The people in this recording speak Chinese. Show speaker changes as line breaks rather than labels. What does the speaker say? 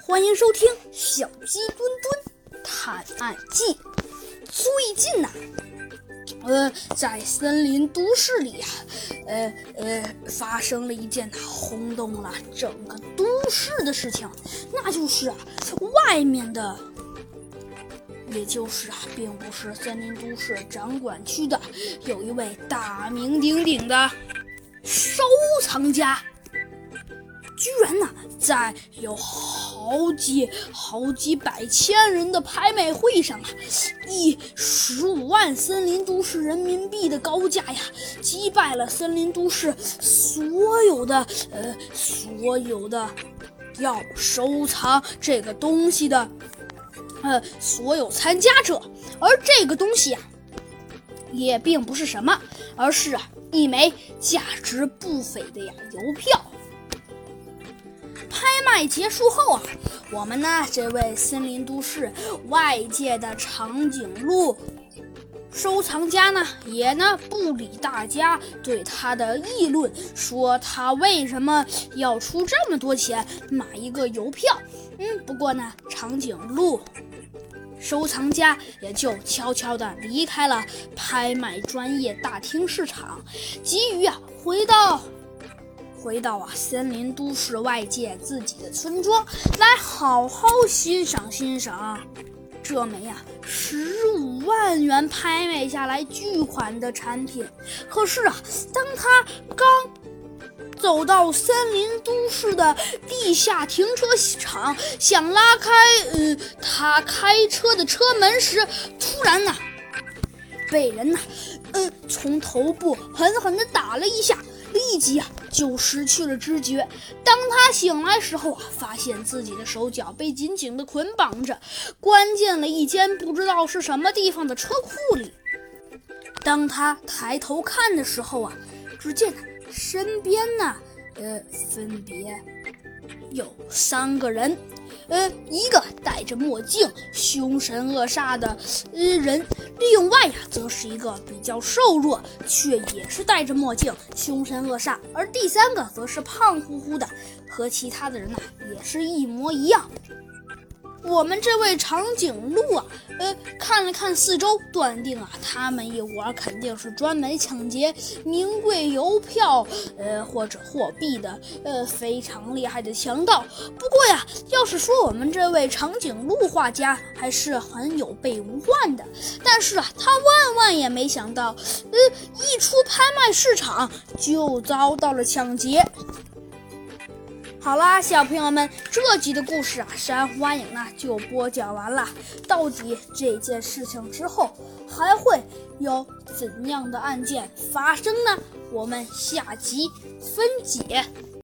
欢迎收听《小鸡墩墩探案记》。最近呐，呃，在森林都市里啊，呃呃，发生了一件轰动了整个都市的事情，那就是啊，外面的，也就是啊，并不是森林都市掌管区的，有一位大名鼎鼎的收藏家。居然呢，在有好几好几百千人的拍卖会上啊，以十五万森林都市人民币的高价呀，击败了森林都市所有的呃所有的要收藏这个东西的呃所有参加者，而这个东西呀，也并不是什么，而是啊一枚价值不菲的呀邮票。拍卖结束后啊，我们呢这位森林都市外界的长颈鹿收藏家呢，也呢不理大家对他的议论，说他为什么要出这么多钱买一个邮票？嗯，不过呢，长颈鹿收藏家也就悄悄地离开了拍卖专业大厅市场，急于啊回到。回到啊，森林都市外界自己的村庄，来好好欣赏欣赏这枚呀十五万元拍卖下来巨款的产品。可是啊，当他刚走到森林都市的地下停车场，想拉开呃他开车的车门时，突然呢，被人呐，呃，从头部狠狠地打了一下。立即啊就失去了知觉。当他醒来时候啊，发现自己的手脚被紧紧的捆绑着，关进了一间不知道是什么地方的车库里。当他抬头看的时候啊，只见身边呢，呃，分别有三个人。呃，一个戴着墨镜、凶神恶煞的呃人，另外呀，则是一个比较瘦弱，却也是戴着墨镜、凶神恶煞，而第三个则是胖乎乎的，和其他的人呢也是一模一样。我们这位长颈鹿啊，呃，看了看四周，断定啊，他们一伙肯定是专门抢劫名贵邮票，呃，或者货币的，呃，非常厉害的强盗。不过呀，要是说我们这位长颈鹿画家还是很有备无患的，但是啊，他万万也没想到，呃，一出拍卖市场就遭到了抢劫。好啦，小朋友们，这集的故事啊，山花影呢就播讲完了。到底这件事情之后还会有怎样的案件发生呢？我们下集分解。